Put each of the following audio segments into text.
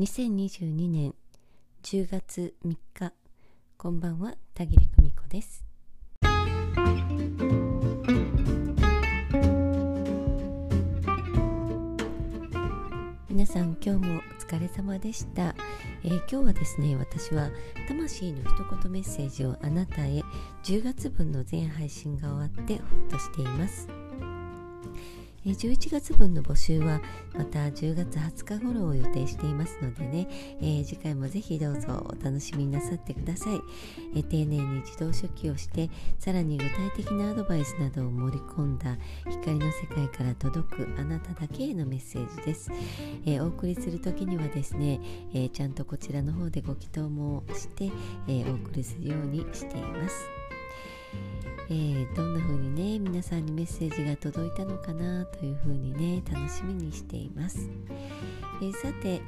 2022年10月3日こんばんは田切久美子です。皆さん今日もお疲れ様でした、えー、今日はですね私は魂の一言メッセージをあなたへ。10月分の全配信が終わってほっとしています。11月分の募集はまた10月20日頃を予定していますのでね、えー、次回もぜひどうぞお楽しみになさってください、えー、丁寧に自動書記をしてさらに具体的なアドバイスなどを盛り込んだ光の世界から届くあなただけへのメッセージです、えー、お送りする時にはですね、えちゃんとこちらの方でご祈祷もして、えお送りするようにしています。えー、どんな風にね皆さんにメッセージが届いたのかなという風にね楽しみにしています、えー、さて、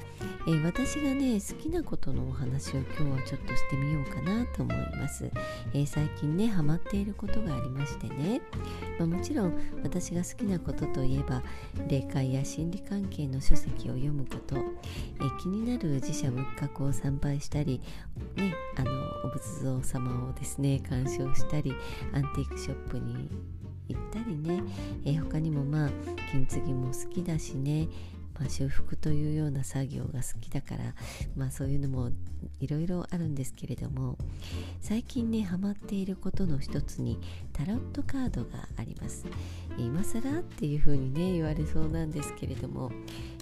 えー、私がね好きなことのお話を今日はちょっとしてみようかなと思います、え最近ねハマっていることがありましてね、まあ、もちろん私が好きなことといえば霊界や心理関係の書籍を読むこと、え気になる寺社仏閣を参拝したりねあのお仏像様をですね鑑賞したりアンティークショップに行ったりね、え、他にもまあ金継ぎも好きだしね、まあ、修復というような作業が好きだから、まあ、そういうのもいろいろあるんですけれども最近ねハマっていることの一つにタロットカードがあります。今更っていう風にね言われそうなんですけれども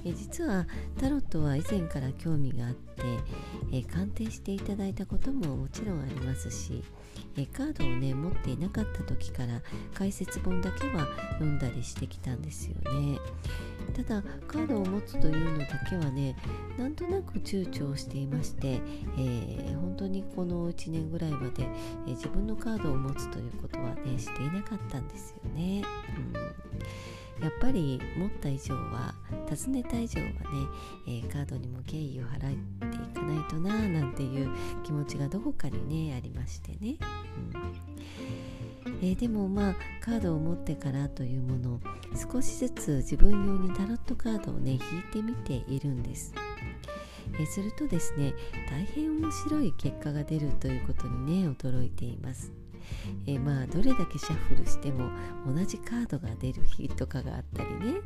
え実はタロットは以前から興味があって、え鑑定していただいたことももちろんありますしえカードをね持っていなかった時から解説本だけは読んだりしてきたんですよね。ただカードを持つというのだけはねなんとなく躊躇していまして、えー、本当にこの1年ぐらいまで、え、自分のカードを持つということはねしていなかったんですよね、うん、やっぱり持った以上は尋ねた以上はね、えー、カードにも敬意を払っていかないとななんていう気持ちがどこかにねありましてね、うんえー、でもまあカードを持ってからというもの少しずつ自分用にタロットカードをね引いてみているんです。えするとですね大変面白い結果が出るということにね驚いています。えー、まあどれだけシャッフルしても同じカードが出る日とかがあったりね。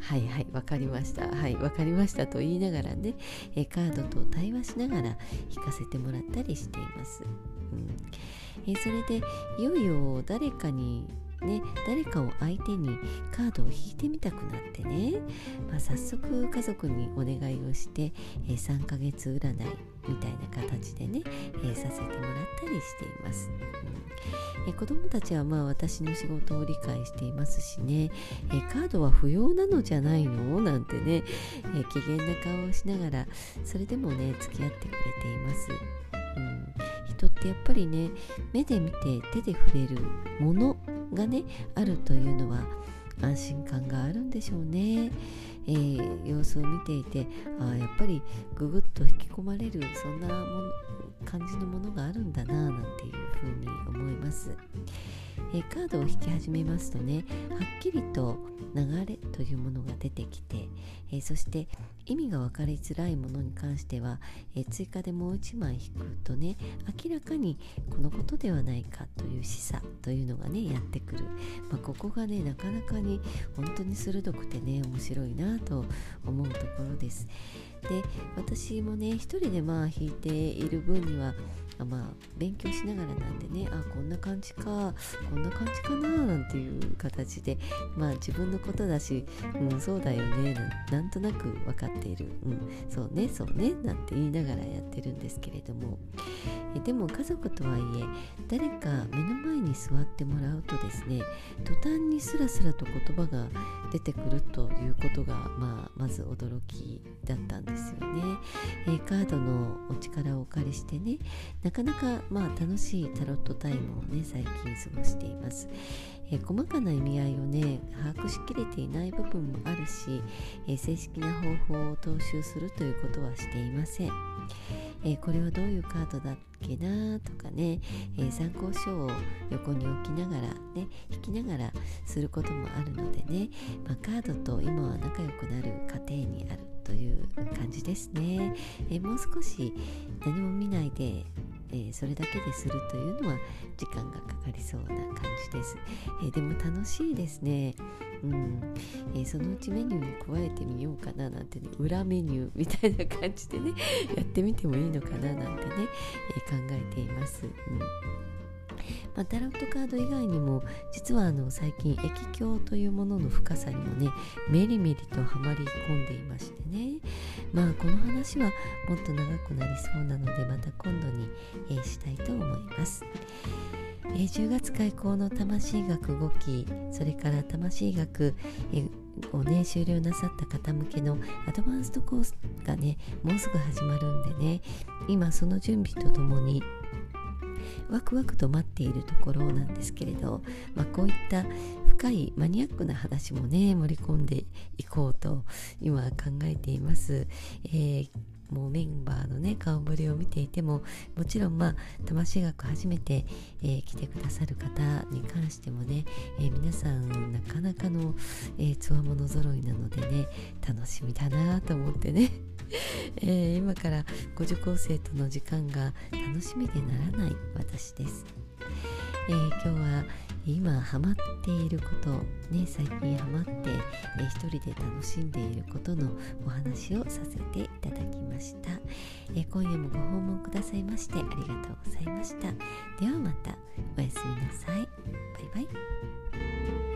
はいはい分かりました。はい分かりましたと言いながらね、えー、カードと対話しながら引かせてもらったりしています、うん。えー、それでいよいよ誰かにね、誰かを相手にカードを引いてみたくなってね、まあ、早速家族にお願いをして、えー、3ヶ月占いみたいな形でね、えー、させてもらったりしています。うん、え子供たちはまあ私の仕事を理解していますしね、えカードは不要なのじゃないの？なんてね、え機嫌な顔をしながらそれでもね付き合ってくれています。うん、人ってやっぱりね目で見て手で触れるものがねあるというのは安心感があるんでしょうね。えー、様子を見ていてあやっぱりぐぐっと引き込まれるそんなも感じのものがあるんだななんていうふうに思います。えカードを引き始めますとねはっきりと流れというものが出てきて、えそして意味が分かりづらいものに関しては、え追加でもう1枚引くとね明らかにこのことではないかという示唆というのがねやってくる、まあ、ここがねなかなかに本当に鋭くてね面白いなと思うところです。で私もね一人でまあ弾いている分にはあまあ勉強しながらなんでねあこんな感じかこんな感じかななんていう形でまあ自分のことだし、うん、そうだよねなんとなく分かっている、うん、そうねそうねなんて言いながらやってるんですけれども。でも家族とはいえ誰か目の前に座ってもらうとですね途端にスラスラと言葉が出てくるということが、まあ、まず驚きだったんですよね、えー、カードのお力をお借りしてねなかなか、まあ、楽しいタロットタイムをね最近過ごしています、えー、細かな意味合いをね把握しきれていない部分もあるし、えー、正式な方法を踏襲するということはしていません。えー、これはどういうカードだっけなとかね、えー、参考書を横に置きながらね引きながらすることもあるのでね、まあ、カードと今は仲良くなる過程にあるという感じですね、えもう少し何も見ないでえー、それだけでするというのは時間がかかりそうな感じです、えー、でも楽しいですね。うん。えー、そのうちメニューに加えてみようかななんてね裏メニューみたいな感じでねやってみてもいいのかななんてね、え考えています、うん。まあ、タロットカード以外にも実はあの最近液鏡というものの深さにもねメリメリとはまり込んでいましてねまあこの話はもっと長くなりそうなのでまた今度に、えー、したいと思います。えー、10月開講の魂学5期それから魂学、えをね終了なさった方向けのアドバンストコースがねもうすぐ始まるんでね今その準備とともにワクワクと待っているところなんですけれど、まあ、こういった深いマニアックな話もね盛り込んでいこうと今考えています。えーもうメンバーのね顔ぶれを見ていてももちろんまあ魂学初めて、えー、来てくださる方に関してもね、えー、皆さんなかなかのつわもの揃いなのでね楽しみだなと思ってね。え、今からご受講生との時間が楽しみでならない私です、えー、今日は今ハマっていることね最近ハマって、えー、一人で楽しんでいることのお話をさせていただきました、え今夜もご訪問くださいましてありがとうございました。ではまたおやすみなさい。バイバイ。